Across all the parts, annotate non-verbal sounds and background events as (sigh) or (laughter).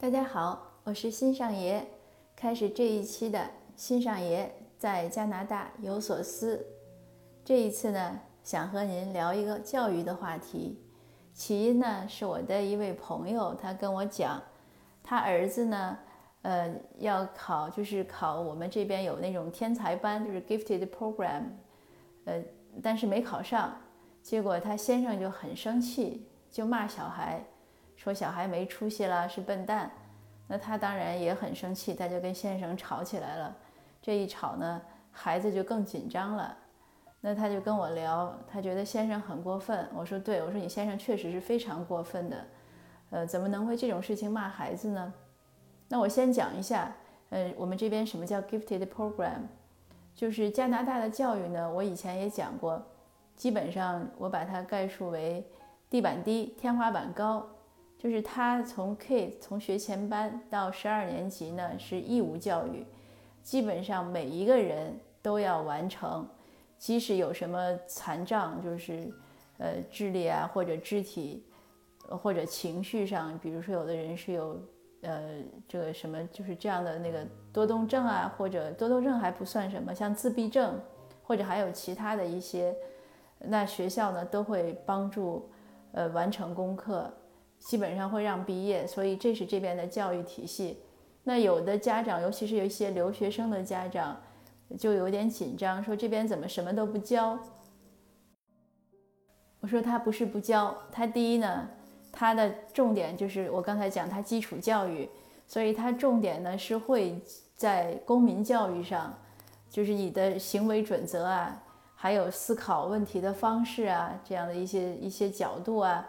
大家好，我是新上爷，开始这一期的新上爷在加拿大有所思。这一次呢，想和您聊一个教育的话题。起因呢，是我的一位朋友，他跟我讲，他儿子呢，呃，要考，就是考我们这边有那种天才班，就是 gifted program，呃，但是没考上，结果他先生就很生气，就骂小孩。说小孩没出息了，是笨蛋，那他当然也很生气，他就跟先生吵起来了。这一吵呢，孩子就更紧张了。那他就跟我聊，他觉得先生很过分。我说对，我说你先生确实是非常过分的，呃，怎么能为这种事情骂孩子呢？那我先讲一下，呃，我们这边什么叫 gifted program，就是加拿大的教育呢，我以前也讲过，基本上我把它概述为地板低，天花板高。就是他从 K 从学前班到十二年级呢是义务教育，基本上每一个人都要完成，即使有什么残障，就是呃智力啊或者肢体或者情绪上，比如说有的人是有呃这个什么就是这样的那个多动症啊，或者多动症还不算什么，像自闭症或者还有其他的一些，那学校呢都会帮助呃完成功课。基本上会让毕业，所以这是这边的教育体系。那有的家长，尤其是有一些留学生的家长，就有点紧张，说这边怎么什么都不教？我说他不是不教，他第一呢，他的重点就是我刚才讲他基础教育，所以他重点呢是会在公民教育上，就是你的行为准则啊，还有思考问题的方式啊，这样的一些一些角度啊。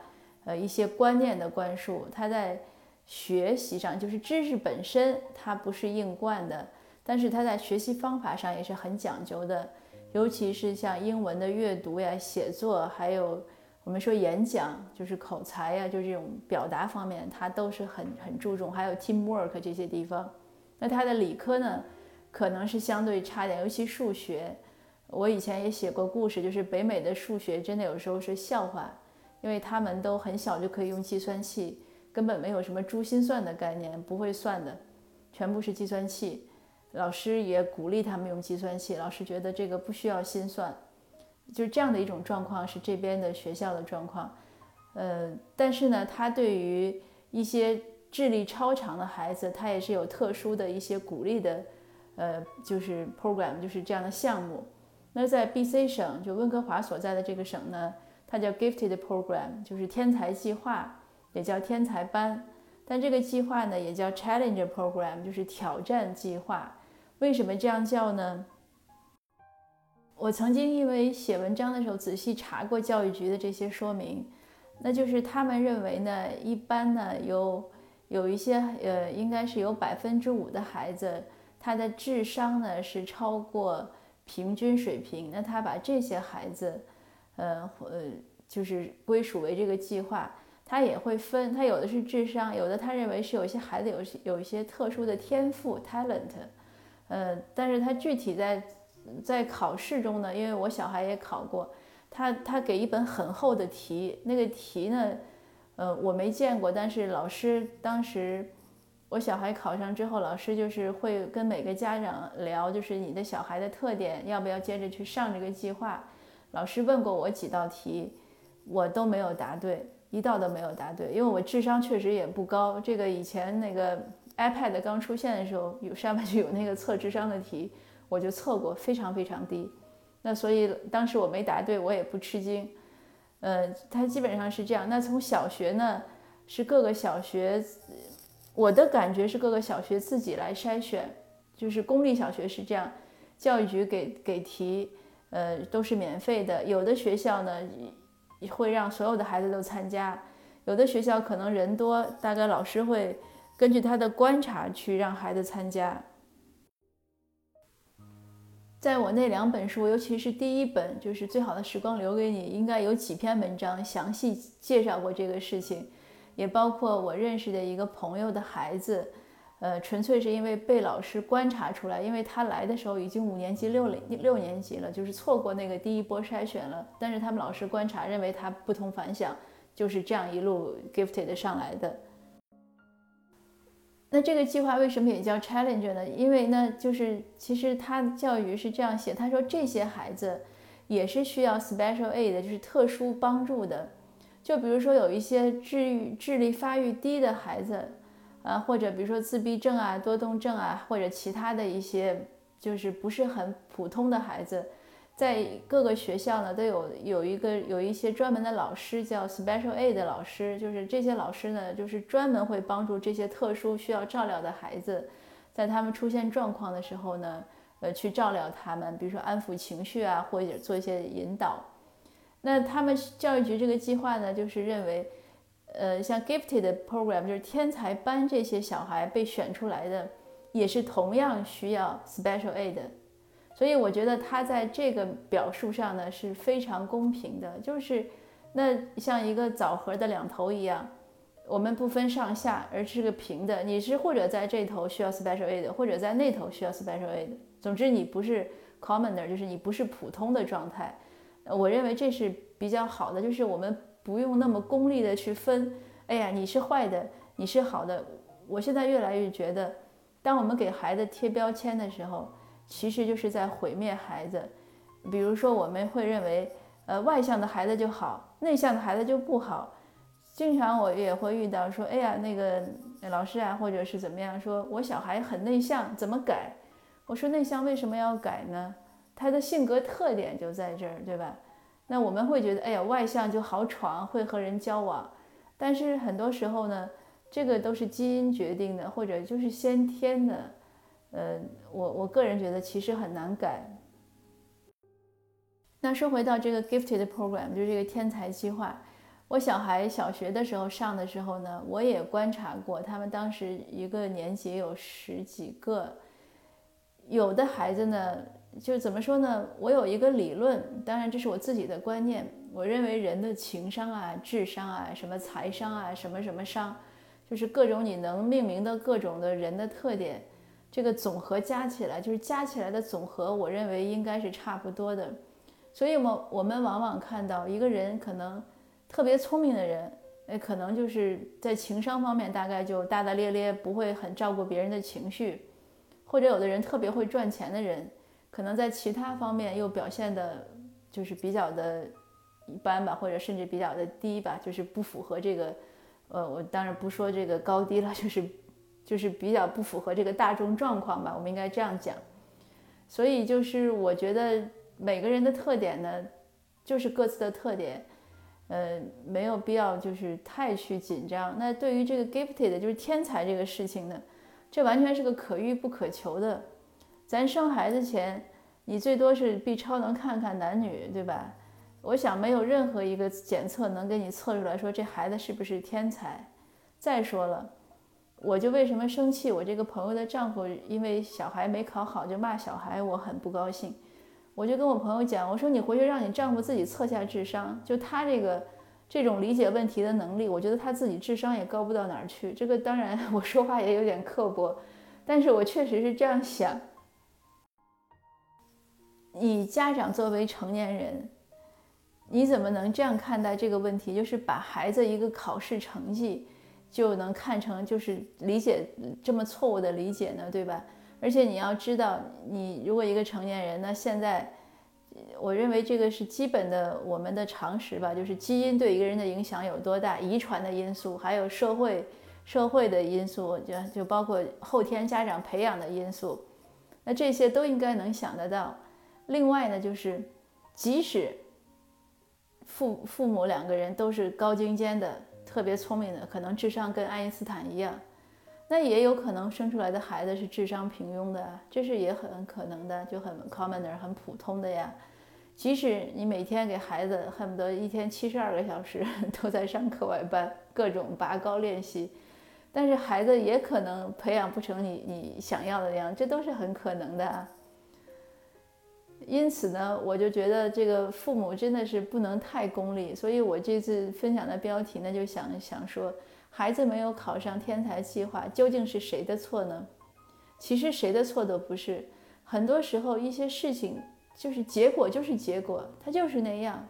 呃，一些观念的灌输，他在学习上就是知识本身，它不是硬灌的，但是他在学习方法上也是很讲究的，尤其是像英文的阅读呀、写作，还有我们说演讲，就是口才呀，就这种表达方面，他都是很很注重，还有 teamwork 这些地方。那他的理科呢，可能是相对差点，尤其数学。我以前也写过故事，就是北美的数学真的有时候是笑话。因为他们都很小就可以用计算器，根本没有什么珠心算的概念，不会算的，全部是计算器。老师也鼓励他们用计算器，老师觉得这个不需要心算，就是这样的一种状况是这边的学校的状况。呃，但是呢，他对于一些智力超常的孩子，他也是有特殊的一些鼓励的，呃，就是 program，就是这样的项目。那在 B.C 省，就温哥华所在的这个省呢。它叫 Gifted Program，就是天才计划，也叫天才班。但这个计划呢，也叫 Challenge Program，就是挑战计划。为什么这样叫呢？我曾经因为写文章的时候仔细查过教育局的这些说明，那就是他们认为呢，一般呢有有一些呃，应该是有百分之五的孩子，他的智商呢是超过平均水平。那他把这些孩子。呃呃，就是归属为这个计划，他也会分，他有的是智商，有的他认为是有一些孩子有些有一些特殊的天赋 talent，呃，但是他具体在在考试中呢，因为我小孩也考过，他他给一本很厚的题，那个题呢，呃，我没见过，但是老师当时我小孩考上之后，老师就是会跟每个家长聊，就是你的小孩的特点，要不要接着去上这个计划。老师问过我几道题，我都没有答对，一道都没有答对，因为我智商确实也不高。这个以前那个 iPad 刚出现的时候，有上面就有那个测智商的题，我就测过，非常非常低。那所以当时我没答对，我也不吃惊。呃，它基本上是这样。那从小学呢，是各个小学，我的感觉是各个小学自己来筛选，就是公立小学是这样，教育局给给题。呃，都是免费的。有的学校呢，会让所有的孩子都参加；有的学校可能人多，大概老师会根据他的观察去让孩子参加。在我那两本书，尤其是第一本，就是《最好的时光留给你》，应该有几篇文章详细介绍过这个事情，也包括我认识的一个朋友的孩子。呃，纯粹是因为被老师观察出来，因为他来的时候已经五年级六六年级了，就是错过那个第一波筛选了。但是他们老师观察认为他不同凡响，就是这样一路 gifted 上来的。那这个计划为什么也叫 challenge 呢？因为呢，就是其实他教育是这样写，他说这些孩子也是需要 special aid，就是特殊帮助的。就比如说有一些智智力发育低的孩子，啊，或者比如说自闭症啊、多动症啊，或者其他的一些就是不是很普通的孩子。在各个学校呢，都有有一个有一些专门的老师，叫 special aid 老师，就是这些老师呢，就是专门会帮助这些特殊需要照料的孩子，在他们出现状况的时候呢，呃，去照料他们，比如说安抚情绪啊，或者做一些引导。那他们教育局这个计划呢，就是认为，呃，像 gifted program 就是天才班这些小孩被选出来的，也是同样需要 special aid。所以我觉得他在这个表述上呢是非常公平的，就是那像一个枣核的两头一样，我们不分上下，而是个平的。你是或者在这头需要 special aid，或者在那头需要 special aid。总之你不是 commoner，就是你不是普通的状态。我认为这是比较好的，就是我们不用那么功利的去分。哎呀，你是坏的，你是好的。我现在越来越觉得，当我们给孩子贴标签的时候。其实就是在毁灭孩子，比如说我们会认为，呃，外向的孩子就好，内向的孩子就不好。经常我也会遇到说，哎呀，那个老师啊，或者是怎么样，说我小孩很内向，怎么改？我说内向为什么要改呢？他的性格特点就在这儿，对吧？那我们会觉得，哎呀，外向就好闯，会和人交往。但是很多时候呢，这个都是基因决定的，或者就是先天的。呃，我我个人觉得其实很难改。那说回到这个 gifted program，就是这个天才计划。我小孩小学的时候上的时候呢，我也观察过，他们当时一个年级有十几个，有的孩子呢，就怎么说呢？我有一个理论，当然这是我自己的观念。我认为人的情商啊、智商啊、什么财商啊、什么什么商，就是各种你能命名的各种的人的特点。这个总和加起来就是加起来的总和，我认为应该是差不多的。所以，我我们往往看到一个人可能特别聪明的人，哎，可能就是在情商方面大概就大大咧咧，不会很照顾别人的情绪；或者有的人特别会赚钱的人，可能在其他方面又表现的，就是比较的一般吧，或者甚至比较的低吧，就是不符合这个。呃，我当然不说这个高低了，就是。就是比较不符合这个大众状况吧，我们应该这样讲。所以就是我觉得每个人的特点呢，就是各自的特点，呃，没有必要就是太去紧张。那对于这个 gifted 就是天才这个事情呢，这完全是个可遇不可求的。咱生孩子前，你最多是 B 超能看看男女，对吧？我想没有任何一个检测能给你测出来说这孩子是不是天才。再说了。我就为什么生气？我这个朋友的丈夫因为小孩没考好就骂小孩，我很不高兴。我就跟我朋友讲，我说你回去让你丈夫自己测下智商，就他这个这种理解问题的能力，我觉得他自己智商也高不到哪儿去。这个当然 (laughs) 我说话也有点刻薄，但是我确实是这样想。以家长作为成年人，你怎么能这样看待这个问题？就是把孩子一个考试成绩。就能看成就是理解这么错误的理解呢，对吧？而且你要知道，你如果一个成年人，那现在，我认为这个是基本的我们的常识吧，就是基因对一个人的影响有多大，遗传的因素，还有社会社会的因素，就就包括后天家长培养的因素，那这些都应该能想得到。另外呢，就是即使父父母两个人都是高精尖的。特别聪明的，可能智商跟爱因斯坦一样，那也有可能生出来的孩子是智商平庸的，这是也很可能的，就很 commoner 很普通的呀。即使你每天给孩子恨不得一天七十二个小时 (laughs) 都在上课外班，各种拔高练习，但是孩子也可能培养不成你你想要的样，这都是很可能的。因此呢，我就觉得这个父母真的是不能太功利，所以我这次分享的标题呢，就想想说，孩子没有考上天才计划，究竟是谁的错呢？其实谁的错都不是，很多时候一些事情就是结果就是结果，它就是那样，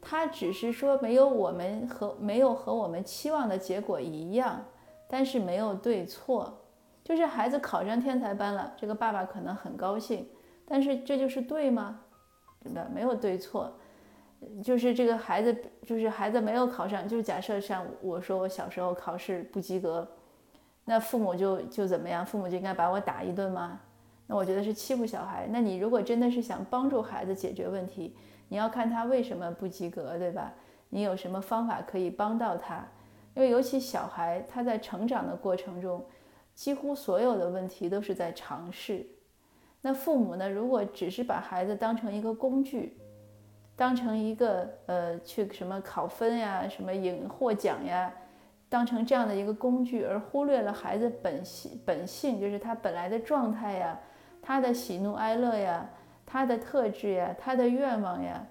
它只是说没有我们和没有和我们期望的结果一样，但是没有对错。就是孩子考上天才班了，这个爸爸可能很高兴，但是这就是对吗？对吧？没有对错，就是这个孩子，就是孩子没有考上，就假设像我说我小时候考试不及格，那父母就就怎么样？父母就应该把我打一顿吗？那我觉得是欺负小孩。那你如果真的是想帮助孩子解决问题，你要看他为什么不及格，对吧？你有什么方法可以帮到他？因为尤其小孩他在成长的过程中，几乎所有的问题都是在尝试。那父母呢？如果只是把孩子当成一个工具，当成一个呃去什么考分呀、什么赢获奖呀，当成这样的一个工具，而忽略了孩子本性本性，就是他本来的状态呀、他的喜怒哀乐呀、他的特质呀、他的愿望呀，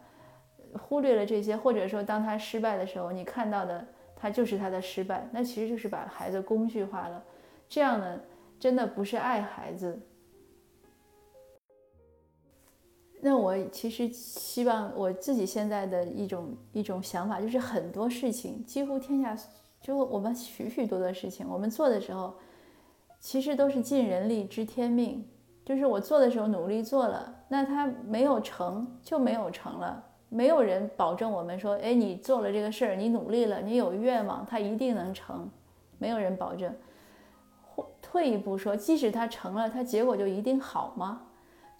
忽略了这些，或者说当他失败的时候，你看到的他就是他的失败，那其实就是把孩子工具化了。这样呢，真的不是爱孩子。那我其实希望我自己现在的一种一种想法，就是很多事情，几乎天下就我们许许多多事情，我们做的时候，其实都是尽人力知天命。就是我做的时候努力做了，那他没有成就没有成了，没有人保证我们说，哎，你做了这个事儿，你努力了，你有愿望，他一定能成，没有人保证。或退一步说，即使他成了，他结果就一定好吗？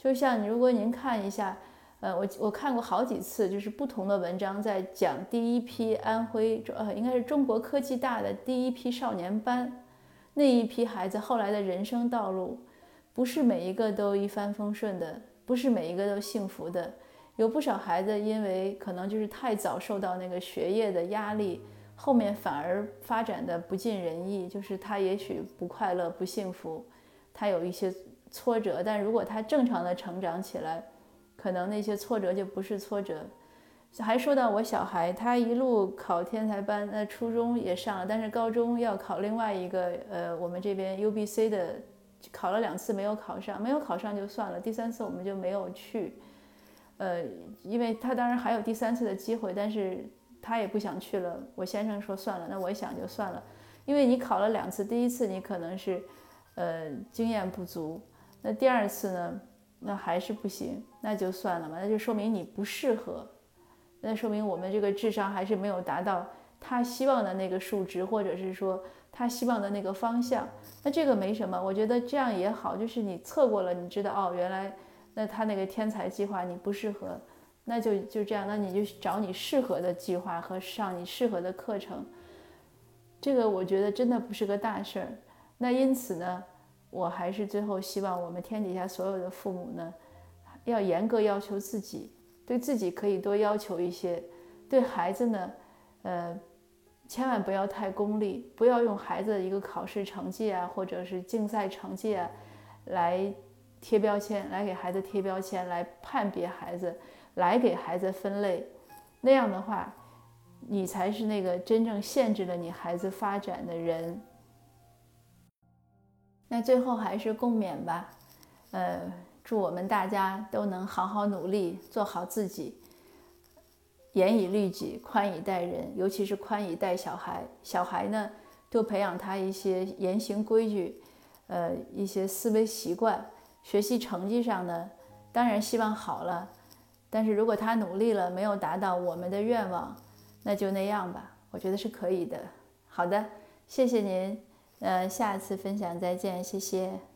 就像如果您看一下，呃，我我看过好几次，就是不同的文章在讲第一批安徽，呃，应该是中国科技大的第一批少年班，那一批孩子后来的人生道路，不是每一个都一帆风顺的，不是每一个都幸福的，有不少孩子因为可能就是太早受到那个学业的压力，后面反而发展的不尽人意，就是他也许不快乐、不幸福，他有一些。挫折，但如果他正常的成长起来，可能那些挫折就不是挫折。还说到我小孩，他一路考天才班，那初中也上了，但是高中要考另外一个，呃，我们这边 UBC 的，考了两次没有考上，没有考上就算了，第三次我们就没有去，呃，因为他当然还有第三次的机会，但是他也不想去了。我先生说算了，那我想就算了，因为你考了两次，第一次你可能是，呃，经验不足。那第二次呢？那还是不行，那就算了嘛。那就说明你不适合，那说明我们这个智商还是没有达到他希望的那个数值，或者是说他希望的那个方向。那这个没什么，我觉得这样也好，就是你测过了，你知道哦，原来那他那个天才计划你不适合，那就就这样，那你就找你适合的计划和上你适合的课程。这个我觉得真的不是个大事儿。那因此呢？我还是最后希望我们天底下所有的父母呢，要严格要求自己，对自己可以多要求一些，对孩子呢，呃，千万不要太功利，不要用孩子的一个考试成绩啊，或者是竞赛成绩啊，来贴标签，来给孩子贴标签，来判别孩子，来给孩子分类，那样的话，你才是那个真正限制了你孩子发展的人。那最后还是共勉吧，呃，祝我们大家都能好好努力，做好自己，严以律己，宽以待人，尤其是宽以待小孩。小孩呢，多培养他一些言行规矩，呃，一些思维习惯。学习成绩上呢，当然希望好了，但是如果他努力了没有达到我们的愿望，那就那样吧，我觉得是可以的。好的，谢谢您。呃，下次分享再见，谢谢。